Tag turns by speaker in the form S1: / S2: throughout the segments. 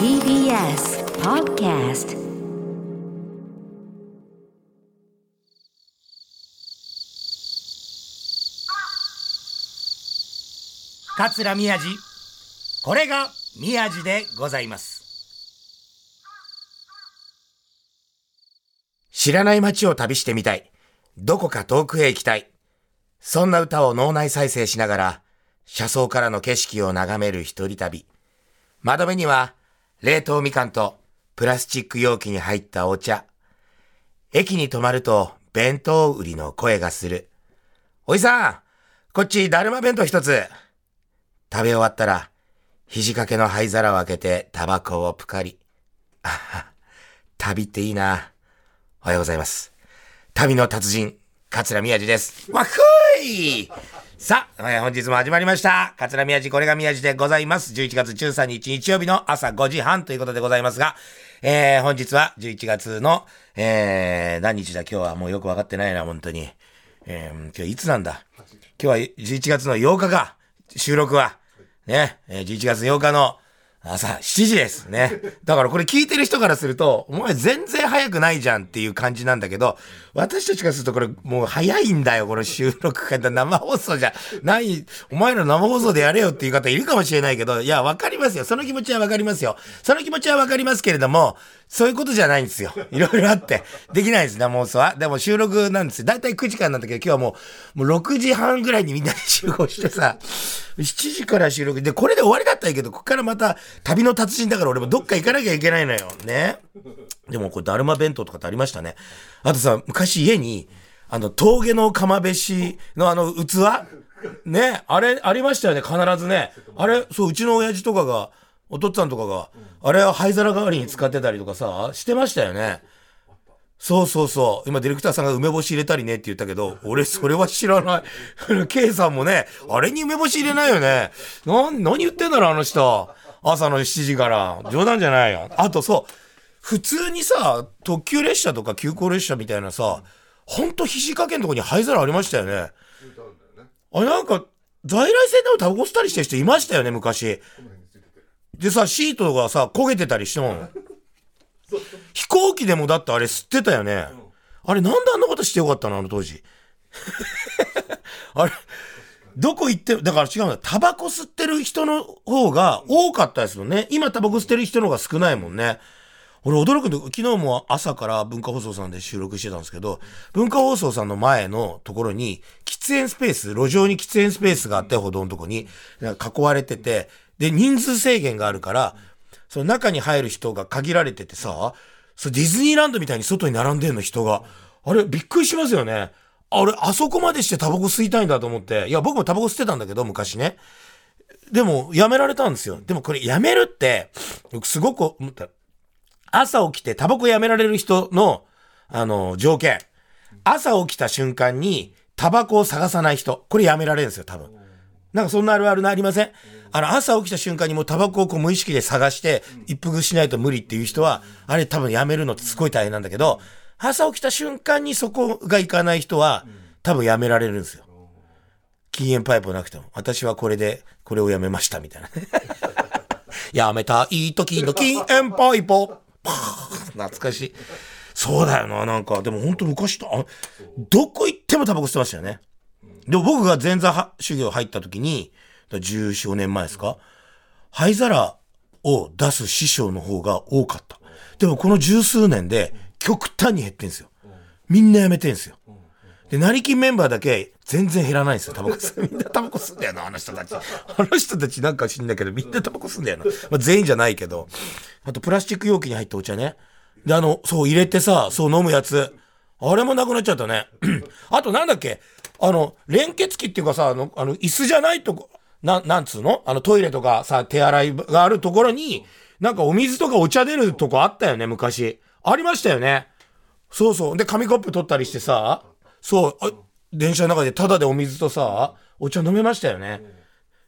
S1: TBS Podcast
S2: 桂宮治。これが宮治でございます。知らない街を旅してみたい。どこか遠くへ行きたい。そんな歌を脳内再生しながら車窓からの景色を眺める一人旅。窓辺には冷凍みかんとプラスチック容器に入ったお茶駅に止まると弁当売りの声がするおじさんこっちだるま弁当一つ食べ終わったら、肘掛けの灰皿を開けてタバコをぷかり。あは、旅っていいな。おはようございます。旅の達人、桂宮治です。わっふいさあ、えー本日も始まりました。桂宮治、これが宮治でございます。11月13日日曜日の朝5時半ということでございますが、えー本日は11月の、えー何日だ？今日はもうよくわかってないな、本当に。えー今日いつなんだ？今日は11月の8日か。収録は。ね。えー11月8日の朝7時です。ね。だからこれ聞いてる人からすると、お前全然早くないじゃんっていう感じなんだけど、私たちからするとこれもう早いんだよ、この収録会。生放送じゃない、お前ら生放送でやれよっていう方いるかもしれないけど、いや、わかりますよ。その気持ちはわかりますよ。その気持ちはわかりますけれども、そういうことじゃないんですよ。いろいろあって。できないです、生放送は。でも収録なんですよ。だいたい9時間なんだけど、今日はもう、もう6時半ぐらいにみんなで集合してさ、7時から収録で、これで終わりだったらいいけど、ここからまた旅の達人だから俺もどっか行かなきゃいけないのよ。ね。でもこれ、だるま弁当とかってありましたね。あとさ、昔家に、あの、峠の釜飯のあの器？ね、あれ、ありましたよね、必ずね。あれ、そう、うちの親父とかが、お父っつぁんとかが、あれは灰皿代わりに使ってたりとかさ、してましたよね。そうそうそう。今、ディレクターさんが梅干し入れたりねって言ったけど、俺、それは知らない。K さんもね、あれに梅干し入れないよね。な、何言ってんだろ、あの人。朝の7時から。冗談じゃないよ。あと、そう。普通にさ、特急列車とか急行列車みたいなさ、ほんと肘掛けのとこに灰皿ありましたよね。あれなんか、在来線でもタバコ吸ったりしてる人いましたよね、昔。でさ、シートがさ、焦げてたりしても。飛行機でもだってあれ吸ってたよね。あれなんであんなことしてよかったの？あの当時。あれ、どこ行って、だから違うんだ。タバコ吸ってる人の方が多かったですよね。今タバコ吸ってる人の方が少ないもんね。俺驚くんで、昨日も朝から文化放送さんで収録してたんですけど、文化放送さんの前のところに、喫煙スペース、路上に喫煙スペースがあって、歩道のとこに、囲われてて、で、人数制限があるから、その中に入る人が限られててさ、そディズニーランドみたいに外に並んでんの人が。あれ、びっくりしますよね。あれ、あそこまでしてタバコ吸いたいんだと思って。いや、僕もタバコ吸ってたんだけど、昔ね。でも、やめられたんですよ。でもこれ、やめるって、僕すごく思った。朝起きてタバコやめられる人の、あの、条件。朝起きた瞬間に、タバコを探さない人。これやめられるんですよ、多分。なんかそんなあるあるなりません？あの、朝起きた瞬間にもうタバコをこう無意識で探して、一服しないと無理っていう人は、あれ多分やめるのってすごい大変なんだけど、朝起きた瞬間にそこがいかない人は、多分やめられるんですよ。禁煙パイプなくても。私はこれで、これをやめました、みたいな。やめたいい時の禁煙パイプ。パー懐かしい。そうだよな、なんか。でも本当昔と、どこ行ってもタバコ吸ってましたよね。でも僕が前座修行入った時に、14年前ですか？灰皿を出す師匠の方が多かった。でもこの十数年で極端に減ってんですよ。みんなやめてんすよ。で、成金メンバーだけ全然減らないんですよ、タバコ吸う。みんなタバコ吸うんだよな、あの人たち。あの人たちなんか知んないけど、みんなタバコ吸うんだよな。まあ、全員じゃないけど。あと、プラスチック容器に入ったお茶ね。で、あの、そう入れてさ、そう飲むやつ。あれもなくなっちゃったね。あと、なんだっけ？あの、連結器っていうかさ、あの、あの椅子じゃないとこ、な、なんつうの？あのトイレとかさ、手洗いがあるところに、なんかお水とかお茶出るとこあったよね、昔。ありましたよね。そうそう。で、紙コップ取ったりしてさ、そう、あ電車の中でタダでお水とさ、お茶飲めましたよね。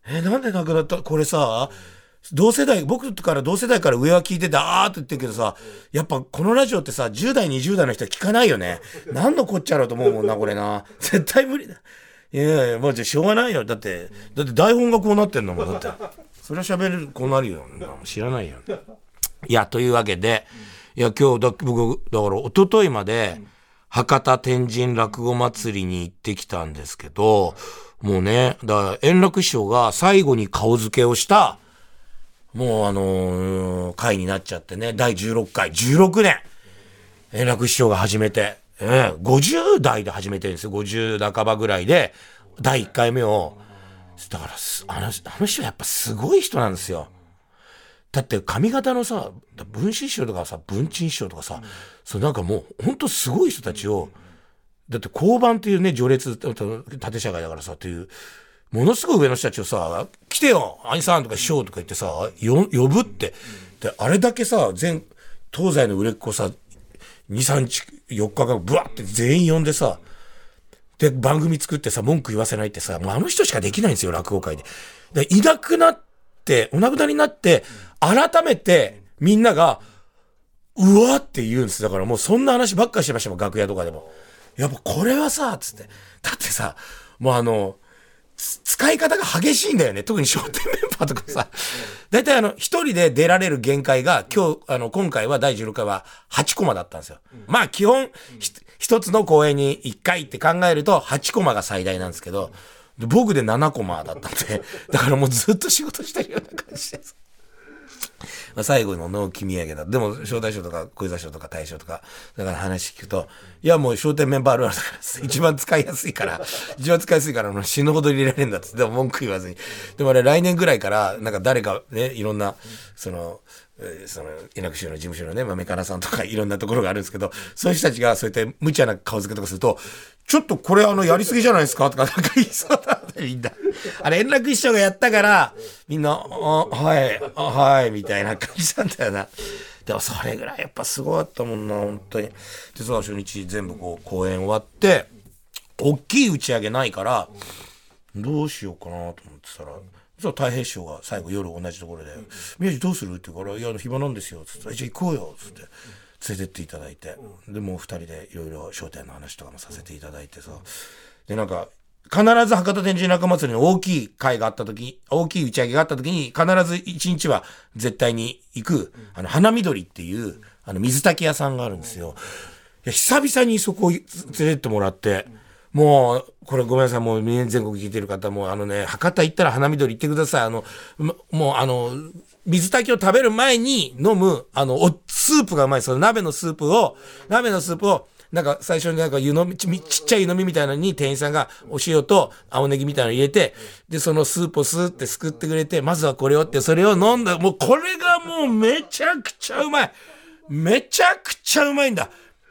S2: えなんでなくなった？これさ、同世代、僕から同世代から上は聞いてて、あーって言ってるけどさ、やっぱこのラジオってさ、10代、20代の人は聞かないよね。何のこっちゃろうと思うもんな、これな。絶対無理だ。いやいや、まあじゃあしょうがないよ。だって、だって台本がこうなってんのもん、だって。それは喋る、こうなるよ。知らないよ。いや、というわけで、いや、今日だ、僕、だから、一昨日まで、博多天神落語祭りに行ってきたんですけど、もうね、だから、円楽師匠が最後に顔付けをした、もうあのー回になっちゃってね、第16回、16年円楽師匠が始めて、ええ50代で始めてるんですよ。50半ばぐらいで、第1回目を。だから、あの、あの人やっぱすごい人なんですよ。だって髪型のさ、文枝師匠とかさ、文鎮師匠とかさ、そうなんかもう、ほんとすごい人たちを、だって交番っていうね、序列、縦社会だからさ、っていう、ものすごい上の人たちをさ、来てよ兄さんとか師匠とか言ってさ、よ呼ぶって。で、あれだけさ、全、東西の売れっ子さ、2、3日、4日間、ブワって全員呼んでさ、で、番組作ってさ、文句言わせないってさ、もうあの人しかできないんですよ、落語界で。で、いなくなって、お亡くなりになって、改めて、みんなが、うわって言うんです。だからもうそんな話ばっかしてましたもん、楽屋とかでも。やっぱこれはさ、つって。だってさ、もうあの、使い方が激しいんだよね。特に商店メンバーとかさ。だいたいあの、一人で出られる限界が、今日、あの、今回は第16回は8コマだったんですよ。まあ基本、一つの公演に1回って考えると8コマが最大なんですけど、僕で7コマだったんで、だからもうずっと仕事してるような感じです。まあ、最後の納期土産だ。でも、招待賞とか小遊三賞とか大賞とか、だから話聞くと、いやもう商店メンバーあるあるだから、一番使いやすいから、一番使いやすいから、死ぬほど入れられるんだって、でも文句言わずに。でもあれ来年ぐらいから、なんか誰かね、いろんな、その、その、稲口の事務所のね、豆かなさんとかいろんなところがあるんですけど、そういう人たちがそうやって無茶な顔付けとかすると、ちょっとこれあの、やりすぎじゃないですかとかなんか言いそうだ、みんな。あれ、円楽師匠がやったから、みんな、あはい、はい、みたいな感じなんだよな。でもそれぐらいやっぱすごかったもんな、本当に。で、その初日全部こう、公演終わって、大きい打ち上げないから、どうしようかなと思ってたら、そしたら太平師匠が最後夜同じところで「宮治どうする?」って言うから「いや暇なんですよ」つって「じゃあ行こうよ」つって連れてっていただいてでもう二人でいろいろ『笑点』の話とかもさせていただいてさでなんか必ず博多天神中祭りの大きい会があった時大きい打ち上げがあった時に必ず一日は絶対に行くあの花緑っていうあの水炊き屋さんがあるんですよ。いや久々にそこ連れてってもらって。もう、これごめんなさい、もう全国聞いてる方も、あのね、博多行ったら花緑行ってください。あの、まもうあの、水炊きを食べる前に飲む、あの、おスープがうまい。その鍋のスープを、鍋のスープを、なんか最初になんか湯飲み、ちちっちゃい湯飲みみたいなのに店員さんがお塩と青ネギみたいなの入れて、で、そのスープをスーってすくってくれて、まずはこれをって、それを飲んだ。もうこれがもうめちゃくちゃうまい。めちゃくちゃうまいんだ。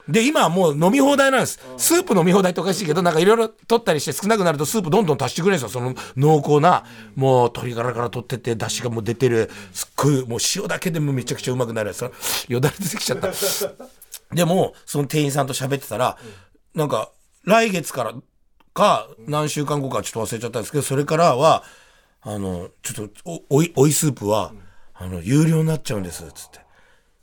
S2: で、今はもう飲み放題なんです。スープ飲み放題っておかしいけど、なんかいろいろ取ったりして少なくなるとスープどんどん足してくれるんですよ。その濃厚な、もう鶏ガラから取ってて、出汁がもう出てる、すっごい、もう塩だけでもめちゃくちゃうまくなるやつ。よだれ出てきちゃった。でも、その店員さんと喋ってたら、なんか、来月からか、何週間後かちょっと忘れちゃったんですけど、それからは、あの、ちょっと、お、おい、おいスープは、あの、有料になっちゃうんです、つって。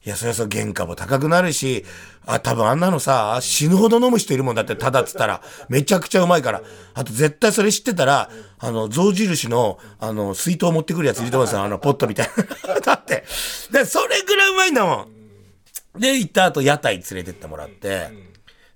S2: いや、そりゃそう、原価も高くなるし、あ、多分あんなのさ、死ぬほど飲む人いるもんだって、ただっつったら、めちゃくちゃうまいから。あと、絶対それ知ってたら、あの、象印の、あの、水筒持ってくるやついると思うんですよ、あの、ポットみたいな。だって、で、それぐらいうまいんだもん。で、行った後、屋台連れてってもらって、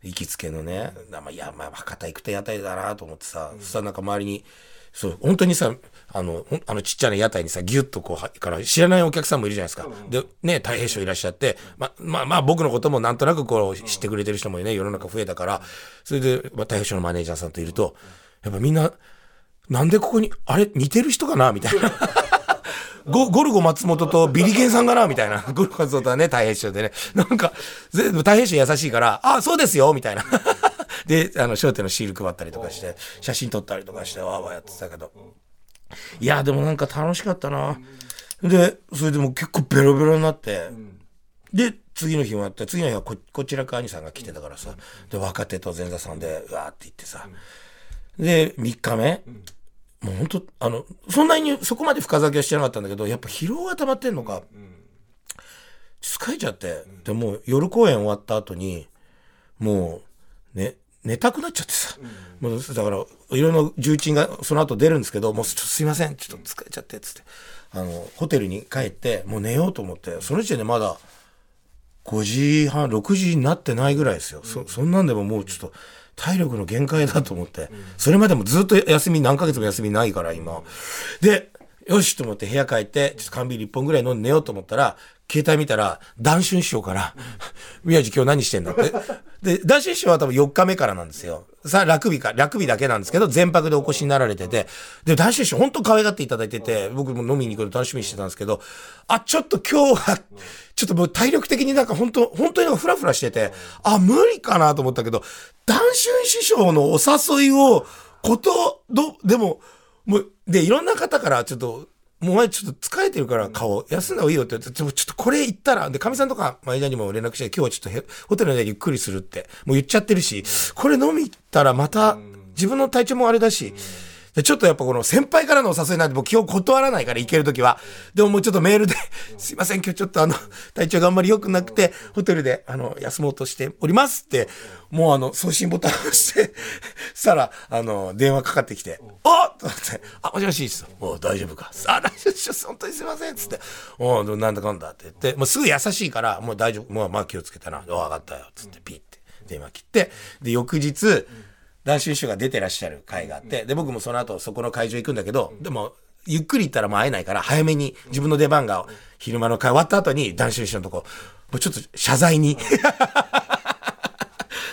S2: 行きつけのね、まあ、いや、まあ、博多行くと屋台だなと思ってさ、そしたらなんか周りに、そう、本当にさ、あの、あのちっちゃな屋台にさ、ギュッとこう、はから知らないお客さんもいるじゃないですか。で、ね、太平師匠いらっしゃって、ま、まあ、まあ、僕のこともなんとなくこう、知ってくれてる人もね、世の中増えたから、それで、まあ、太平師匠のマネージャーさんといると、やっぱみんな、なんでここに、あれ、似てる人かなみたいな。ゴゴルゴ松本とビリケンさんかなみたいな。ゴルゴ松本はね、太平師匠でね。なんか、全部太平師匠優しいから、あ、そうですよみたいな。で、あの、商店のシール配ったりとかして、写真撮ったりとかして、わーわーやってたけど。いや、でもなんか楽しかったな。で、それでも結構ベロベロになって、で、次の日もやって、次の日はここちらか兄さんが来てたからさ、で、若手と前座さんで、うわーって言ってさ、で、3日目、もう本当あの、そんなにそこまで深酒はしてなかったんだけど、やっぱ疲労が溜まってんのか、疲れちゃって、でも夜公演終わった後に、もう、ね、寝たくなっちゃってさ、もうだから、いろいろ重鎮がその後出るんですけど、もうすいません、ちょっと疲れちゃって、つって。あの、ホテルに帰って、もう寝ようと思って、その時点でまだ、5時半、6時になってないぐらいですよ。そ、そんなんでももうちょっと、体力の限界だと思って、それまでもずっと休み、何ヶ月も休みないから今。で、よしと思って部屋帰って、ちょっと缶ビール1本ぐらい飲んで寝ようと思ったら、携帯見たら、談春師匠から、宮治今日何してんだって。で、談春師匠は多分4日目からなんですよ。さあ、ラグビーか、ラグビーだけなんですけど、全泊でお越しになられてて、で、談春師匠本当可愛がっていただいてて、僕も飲みに行くの楽しみにしてたんですけど、あ、ちょっと今日は、ちょっともう体力的になんか本当、本当になんかフラフラしてて、あ、無理かなと思ったけど、談春師匠のお誘いを、こと、ど、でも、もう、で、いろんな方からちょっと、もうお前ちょっと疲れてるから顔、休んだ方がいいよって。言って、ちょっとこれ言ったら、で、神さんとか、前田にも連絡して、今日はちょっとホテルでゆっくりするって、もう言っちゃってるし、これ飲み行ったらまた、自分の体調もあれだし、で、ちょっとやっぱこの先輩からのお誘いなんて僕今日断らないから行けるときは。でももうちょっとメールで、すいません、今日ちょっとあの、体調があんまり良くなくて、ホテルであの、休もうとしておりますって、もうあの、送信ボタンを押して、したら、あの、電話かかってきて、あっと思って、あ、もしもし、つって、もう大丈夫か。あ、大丈夫です。本当にすいません。つって、おなんだかんだって言って、もうすぐ優しいから、もう大丈夫。もうまあ気をつけたな。わかったよ。つって、ピッて電話切って、で、翌日、うん男子師匠が出てらっしゃる会があって、で、僕もその後そこの会場行くんだけど、でも、ゆっくり行ったらもう会えないから、早めに自分の出番が昼間の会終わった後に男子師匠のとこ、もうちょっと謝罪に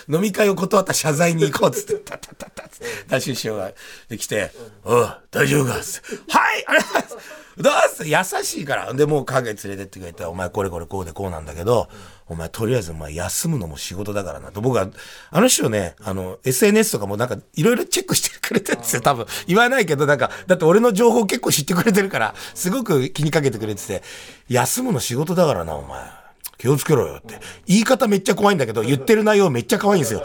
S2: 飲み会を断った謝罪に行こうっつって、たたたたつって、男子師匠ができて、おう、大丈夫か？っつって、はいありがとうございますどうす優しいから。で、もう影連れてってくれて、お前これこれこうでこうなんだけど、お前とりあえずお前休むのも仕事だからなと。僕は、あの人ね、あの、SNS とかもなんかいろいろチェックしてくれてるんですよ、多分。言わないけど、なんか、だって俺の情報結構知ってくれてるから、すごく気にかけてくれてて、休むの仕事だからな、お前。気をつけろよって。言い方めっちゃ怖いんだけど、言ってる内容めっちゃ可愛いんですよ。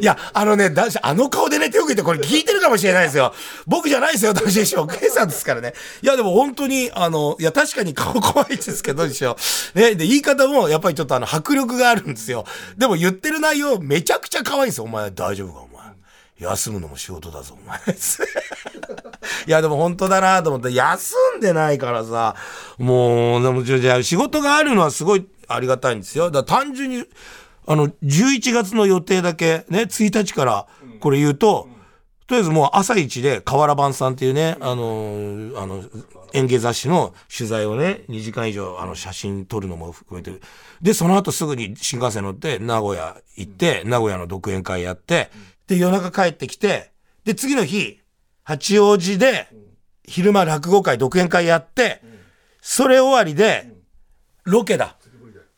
S2: いや、あのね、男子、あの顔でね、手を受けてこれ聞いてるかもしれないですよ。僕じゃないですよ、男子師匠。ケイさんですからね。いや、でも本当に、あの、いや、確かに顔怖いですけど、師匠。ね、で、言い方も、やっぱりちょっとあの、迫力があるんですよ。でも言ってる内容、めちゃくちゃ可愛いんですよ。お前、大丈夫か、お前。休むのも仕事だぞ、お前。いや、でも本当だなと思って、休んでないからさ、もう、でも、じゃあ仕事があるのはすごいありがたいんですよ。だから単純に、あの、11月の予定だけ、ね、1日からこれ言うと、とりあえずもう朝一で河原版さんっていうね、あの、あの、演芸雑誌の取材をね、2時間以上、あの、写真撮るのも含めて、で、その後すぐに新幹線乗って名古屋行って、名古屋の独演会やって、で、夜中帰ってきて、で、次の日、八王子で、昼間落語会、独演会やって、それ終わりで、ロケだ。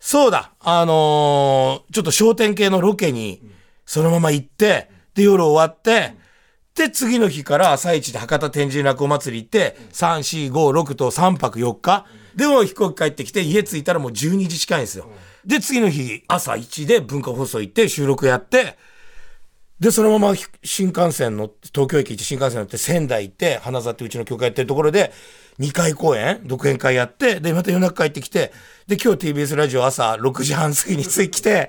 S2: そうだ、あのー、ちょっと商店系のロケに、そのまま行って、で、夜終わって、で、次の日から朝一で博多天神落語祭り行って、3、4、5、6と3泊4日。でも飛行機帰ってきて、家着いたらもう12時近いんですよ。で、次の日、朝1で文化放送行って収録やって、で、そのまま新幹線の、東京駅行って新幹線乗って仙台行って、花座ってうちの教会やってるところで、2回公演、独演会やって、で、また夜中帰ってきて、で、今日 TBS ラジオ朝6時半過ぎに着いて、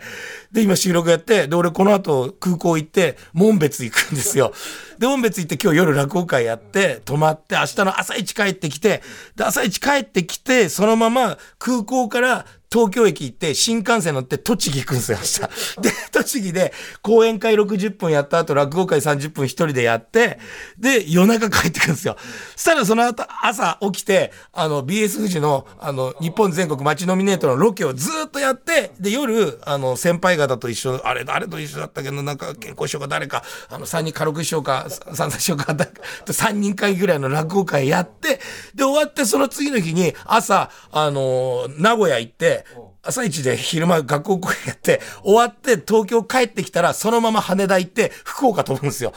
S2: で、今収録やって、で、俺この後空港行って、門別行くんですよ。で、門別行って今日夜落語会やって、泊まって、明日の朝一帰ってきて、で、朝一帰ってきて、そのまま空港から東京駅行って新幹線乗って栃木行くんですよ、明日。で、栃木で講演会60分やった後落語会30分一人でやって、で、夜中帰ってくるんですよ。そしたらその後朝起きて、あの BS 富士のあの日本全国街ノミネートのロケをずっとやって、で、夜、あの先輩方と一緒、あれ誰と一緒だったけど、なんか健康師匠か誰か、あの3人軽く師匠か、三三師匠か、3人会ぐらいの落語会やって、で、終わってその次の日に朝、あの、名古屋行って、朝一で昼間学校公演やって、終わって東京帰ってきたら、そのまま羽田行って、福岡飛ぶんですよ。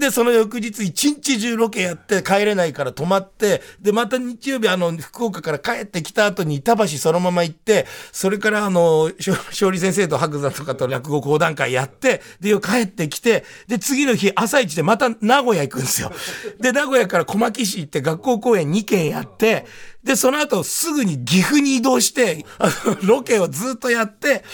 S2: で、その翌日一日中ロケやって帰れないから泊まって、で、また日曜日あの、福岡から帰ってきた後に板橋そのまま行って、それからあの、勝利先生と白山とかと落語講談会やって、で、帰ってきて、で、次の日朝一でまた名古屋行くんですよ。で、名古屋から小牧市行って学校公演2件やって、で、その後すぐに岐阜に移動して、ロケをずっとやって、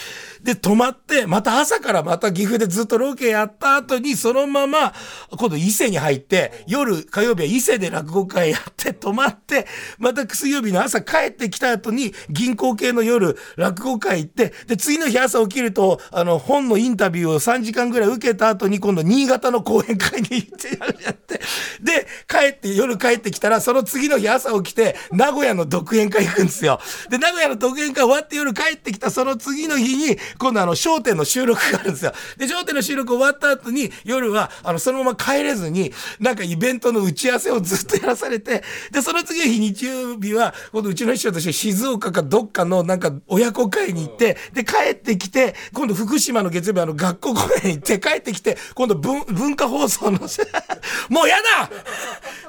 S2: で、泊まって、また朝からまた岐阜でずっとロケやった後に、そのまま、今度伊勢に入って、夜、火曜日は伊勢で落語会やって、泊まって、また水曜日の朝帰ってきた後に、銀行系の夜、落語会行って、で、次の日朝起きると、あの、本のインタビューを3時間ぐらい受けた後に、今度新潟の講演会に行ってやって、で、帰って、夜帰ってきたら、その次の日朝起きて、名古屋の独演会行くんですよ。で、名古屋の独演会終わって夜帰ってきたその次の日に、今度あの、商店の収録があるんですよ。で、商店の収録終わった後に、夜は、あの、そのまま帰れずに、なんかイベントの打ち合わせをずっとやらされて、で、その次の日日曜日は、今度うちの師匠として静岡かどっかのなんか親子会に行って、で、帰ってきて、今度福島の月曜日あの、学校公演行って帰ってきて、今度文、文化放送の もうやだ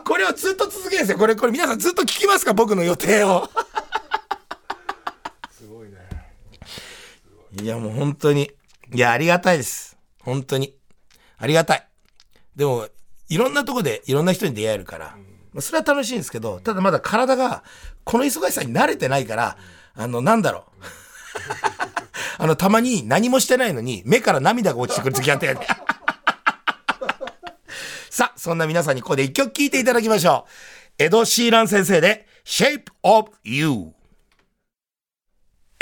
S2: これをずっと続けるんですよ。これ、これ皆さんずっと聞きますか？僕の予定を。
S1: すごいね。
S2: いや、もう本当に。いや、ありがたいです。本当に。ありがたい。でも、いろんなとこでいろんな人に出会えるから、うん、それは楽しいんですけど、ただまだ体がこの忙しさに慣れてないから、あの、なんだろう。あの、たまに何もしてないのに目から涙が落ちてくる時あったよね。さあ、そんな皆さんにここで一曲聴いていただきましょう。エド・シーラン先生で Shape of You。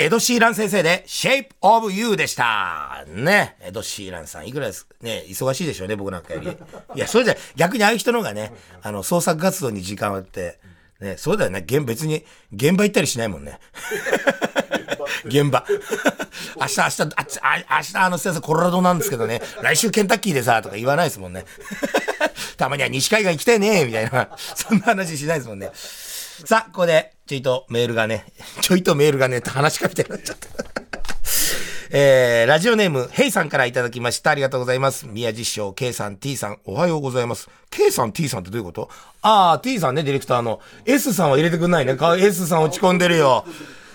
S2: エド・シーラン先生で Shape of You でした。ね。エド・シーランさん、いくらです。ね、忙しいでしょうね、僕なんかより。いや、それじゃ、逆にああいう人の方がね、あの、創作活動に時間をあって、ね、そうだよね。現、別に、現場行ったりしないもんね。現場。明日、明日、あ明日あの先生コロラドなんですけどね、来週ケンタッキーでさ、とか言わないですもんね。たまには西海岸行きたいね、みたいな。そんな話しないですもんね。さあ、ここで、ちょいとメールがね、ちょいとメールがね、って話しかけてなっちゃった。えー、ラジオネーム、ヘイさんからいただきました。ありがとうございます。宮地師匠、K さん、T さん、おはようございます。K さん、T さんってどういうこと？あー、T さんね、ディレクターの。S さんは入れてくんないね。S さん落ち込んでるよ。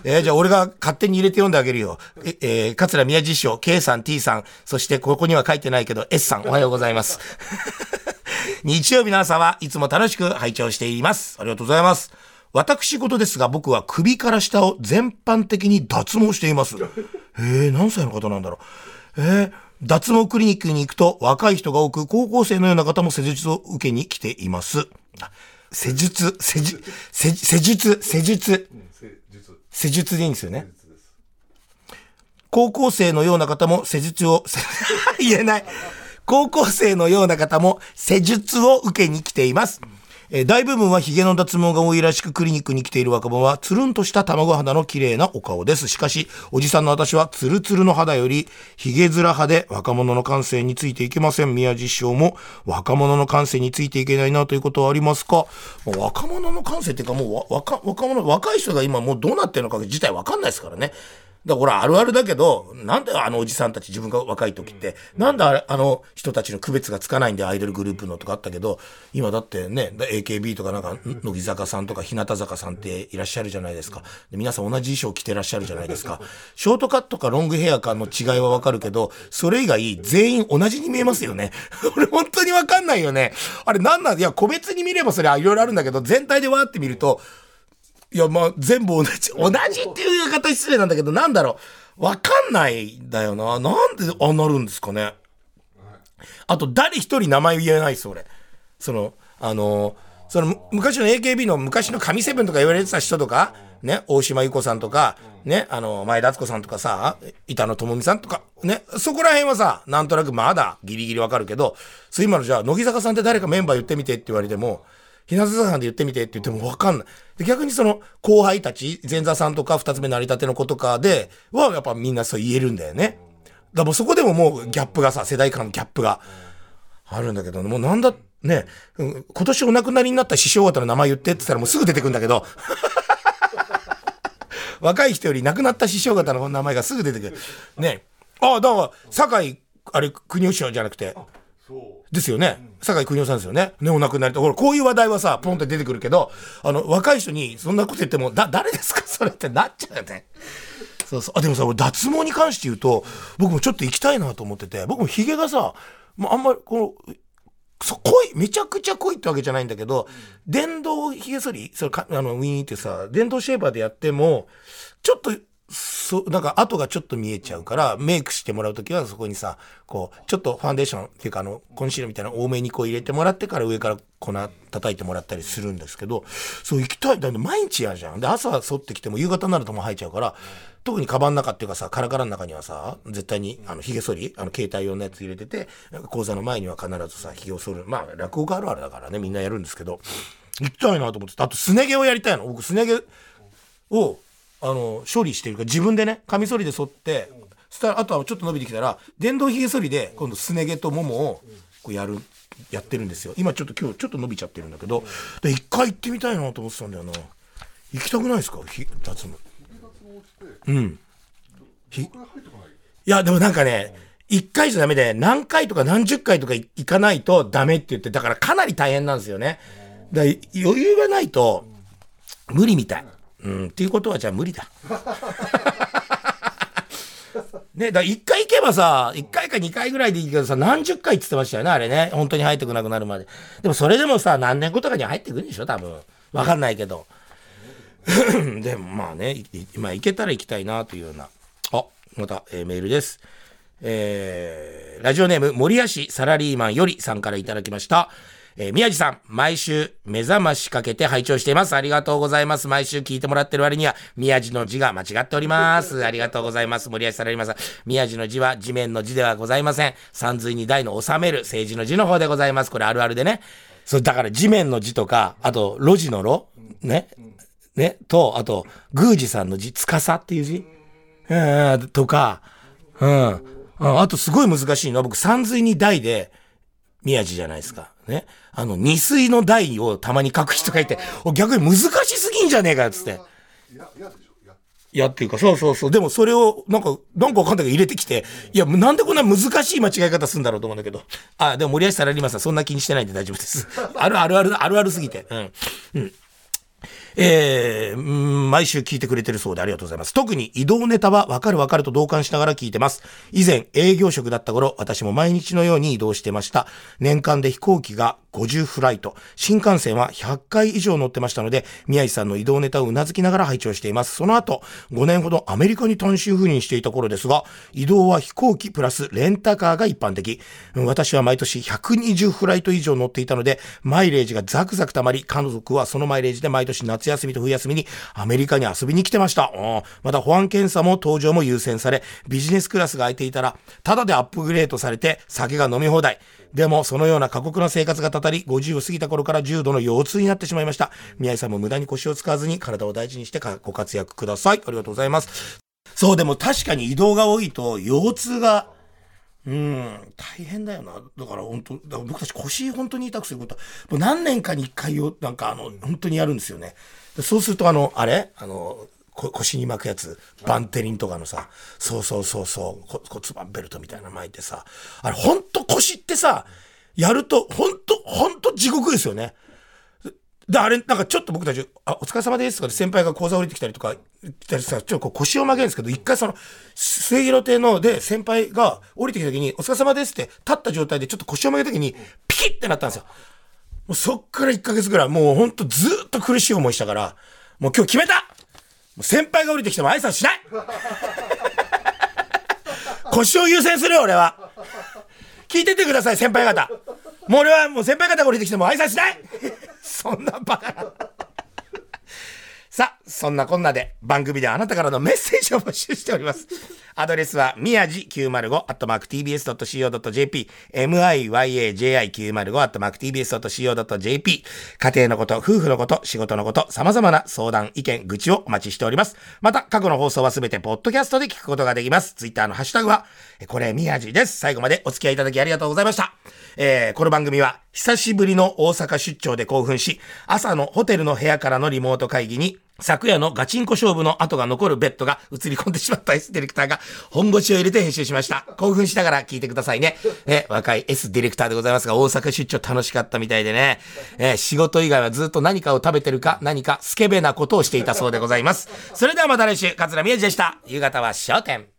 S2: えー、じゃあ俺が勝手に入れて読んであげるよ。え、えー、桂宮治師匠、K さん、T さん、そしてここには書いてないけど、S さん、おはようございます。日曜日の朝はいつも楽しく拝聴しています。ありがとうございます。私事ですが、僕は首から下を全般的に脱毛しています。えー、何歳の方なんだろう。えー、脱毛クリニックに行くと若い人が多く、高校生のような方も施術を受けに来ています。施術、施術、施術、施術。施術でいいんですよね。高校生のような方も施術を、言えない。高校生のような方も施術を受けに来ています。えー、大部分は髭の脱毛が多いらしくクリニックに来ている若者はつるんとした卵肌の綺麗なお顔です。しかし、おじさんの私はツルツルの肌より髭面派で若者の感性についていけません。宮地師匠も若者の感性についていけないなということはありますか？若者の感性っていうかもう若若者、若い人が今もうどうなってるのか自体わかんないですからね。だから、あるあるだけど、なんであのおじさんたち自分が若い時って、なんであの人たちの区別がつかないんでアイドルグループのとかあったけど、今だってね、AKB とかなんか、乃木坂さんとか日向坂さんっていらっしゃるじゃないですか。で皆さん同じ衣装着てらっしゃるじゃないですか。ショートカットかロングヘアかの違いはわかるけど、それ以外全員同じに見えますよね。俺本当にわかんないよね。あれなんなんいや、個別に見ればそれはいろいろあるんだけど、全体でわーって見ると、いや、まあ、全部同じ、同じっていう言い方失礼なんだけど、なんだろう。わかんないんだよな。なんでああなるんですかね。あと、誰一人名前言えないです、俺。その、あの、その、昔の AKB の昔の神セブンとか言われてた人とか、ね、大島優子さんとか、ね、あの、前田敦子さんとかさ、板野友美さんとか、ね、そこら辺はさ、なんとなくまだギリギリわかるけど、今のじゃあ、乃木坂さんって誰かメンバー言ってみてって言われても、日向坂さんで言ってみてって言ってもわかんない。逆にその後輩たち、前座さんとか二つ目成り立ての子とかで、はやっぱみんなそう言えるんだよね。だからもうそこでももうギャップがさ、世代間のギャップがあるんだけど、もうなんだ、ね、今年お亡くなりになった師匠方の名前言ってって言ったらもうすぐ出てくるんだけど、若い人より亡くなった師匠方の名前がすぐ出てくる。ね。ああ、だから、酒井、あれ、国吉じゃなくて、ですよね。酒井邦夫さんですよね。ね、お亡くなりと。ほら、こういう話題はさ、ポンって出てくるけど、あの、若い人にそんなこと言っても、だ、誰ですか？それってなっちゃうよね。そうそう。あ、でもさ、俺、脱毛に関して言うと、僕もちょっと行きたいなと思ってて、僕もヒゲがさ、もうあんまり、この、そ、濃い、めちゃくちゃ濃いってわけじゃないんだけど、電動ヒゲ剃り、それか、あの、ウィーンってさ、電動シェーバーでやっても、ちょっと、そ、なんか跡がちょっと見えちゃうから、メイクしてもらうときはそこにさ、こう、ちょっとファンデーションっていうかあの、コンシーラーみたいな多めにこう入れてもらってから上から粉叩いてもらったりするんですけど、そう行きたい。だって毎日やじゃん。で、朝剃ってきても夕方になるともう生えちゃうから、特にカバンの中っていうかさ、カラカラの中にはさ、絶対に、あの、髭剃り、あの、携帯用のやつ入れてて、講座の前には必ずさ、髭を剃る。まあ、落語家あるあるだからね、みんなやるんですけど、行きたいなと思ってあと、すね毛をやりたいの。僕、すね毛を、あの、処理してるか、自分でね、カミソリで剃って、そしたら、あとはちょっと伸びてきたら、電動髭剃りで、今度すね毛とももを、こうやる、やってるんですよ。今ちょっと今日ちょっと伸びちゃってるんだけど、で、一回行ってみたいなと思ってたんだよな。行きたくないですか？ひ脱毛。うん。いや、でもなんかね、一回じゃダメで、何回とか何十回とか行かないとダメって言って、だからかなり大変なんですよね。だ余裕がないと、無理みたい。うん、っていうことはじゃあ無理だ。ね、だから一回行けばさ、一回か二回ぐらいでいいけどさ、何十回って言ってましたよね、あれね。本当に入ってこなくなるまで。でもそれでもさ、何年後とかに入ってくるんでしょ、多分。わかんないけど。でもまあね、いいまあ行けたら行きたいなというような。あ、また、えーメールです。えー、ラジオネーム、森谷市サラリーマンよりさんからいただきました。えー宮地さん、毎週目覚ましかけて拝聴しています。ありがとうございます。毎週聞いてもらってる割には、宮地の字が間違っております。ありがとうございます。森谷サラリーマンさん。宮地の字は地面の字ではございません。三髄に台の収める政治の字の方でございます。これあるあるでね。そう、だから地面の字とか、あと、路地の路ね。ね。と、あと、宮司さんの字、つかさっていう字うん、とか、うん。うんあとすごい難しいのは、僕、三髄に台で、宮地じゃないですか。ね。あの、二水の台をたまに書く人がいて、お逆に難しすぎんじゃねえかよ、つって。いやっていうか、そうそうそう。でもそれを、なんか、なんかわかんないけど入れてきて、いや、なんでこんな難しい間違い方するんだろうと思うんだけど。あ、でも森橋サラリーマンさんそんな気にしてないんで大丈夫です。あるあるある、あるあるすぎて。うん。うん。えー、うん毎週聞いてくれてるそうでありがとうございます。特に移動ネタはわかるわかると同感しながら聞いてます。以前営業職だった頃、私も毎日のように移動してました。年間で飛行機が50フライト、新幹線は100回以上乗ってましたので、宮井さんの移動ネタをうなずきながら拝聴しています。その後、5年ほどアメリカに単身赴任していた頃ですが、移動は飛行機プラスレンタカーが一般的。私は毎年120フライト以上乗っていたので、マイレージがザクザク溜まり、家族はそのマイレージで毎年夏夏休みと冬休みにアメリカに遊びに来てました。うんまた保安検査も搭乗も優先され、ビジネスクラスが空いていたら、ただでアップグレードされて酒が飲み放題。でも、そのような過酷な生活がたたり、50を過ぎた頃から重度の腰痛になってしまいました。宮井さんも無駄に腰を使わずに体を大事にしてかご活躍ください。ありがとうございます。そう、でも確かに移動が多いと腰痛が、うん、大変だよな。だから本当、だから僕たち腰本当に痛くすることは、もう何年かに一回を、なんかあの、本当にやるんですよね。そうするとあの、あれ？あの、腰に巻くやつ、バンテリンとかのさ、そうそうそうそう、骨盤ベルトみたいな巻いてさ、あれ本当腰ってさ、やると、本当本当地獄ですよね。で、あれ、なんかちょっと僕たち、あ、お疲れ様ですとかで先輩が講座降りてきたりとか、来たりさ、ちょっとこう腰を曲げるんですけど、一回その、末広亭ので先輩が降りてきた時に、お疲れ様ですって立った状態でちょっと腰を曲げた時に、ピキってなったんですよ。もうそっから1ヶ月ぐらい、もうほんとずっと苦しい思いしたから、もう今日決めたもう先輩が降りてきても挨拶しない 腰を優先するよ、俺は。聞いててください、先輩方。もう俺はもう先輩方が降りてきても挨拶しないそんなバカな。さあ、そんなこんなで番組ではあなたからのメッセージを募集しております。アドレスは、みやじ905、アットマーク tbs.co.jp、miyaji905、アットマーク tbs.co.jp、家庭のこと、夫婦のこと、仕事のこと、様々な相談、意見、愚痴をお待ちしております。また、過去の放送はすべてポッドキャストで聞くことができます。ツイッターのハッシュタグは、えこれみやじです。最後までお付き合いいただきありがとうございました。えーこの番組は、久しぶりの大阪出張で興奮し、朝のホテルの部屋からのリモート会議に、昨夜のガチンコ勝負の後が残るベッドが映り込んでしまった S ディレクターが本腰を入れて編集しました。興奮しながら聞いてくださいね。ね、若い S ディレクターでございますが、大阪出張楽しかったみたいでね、えー仕事以外はずっと何かを食べてるか、何かスケベなことをしていたそうでございます。それではまた来週、桂宮治でした。夕方は焦点。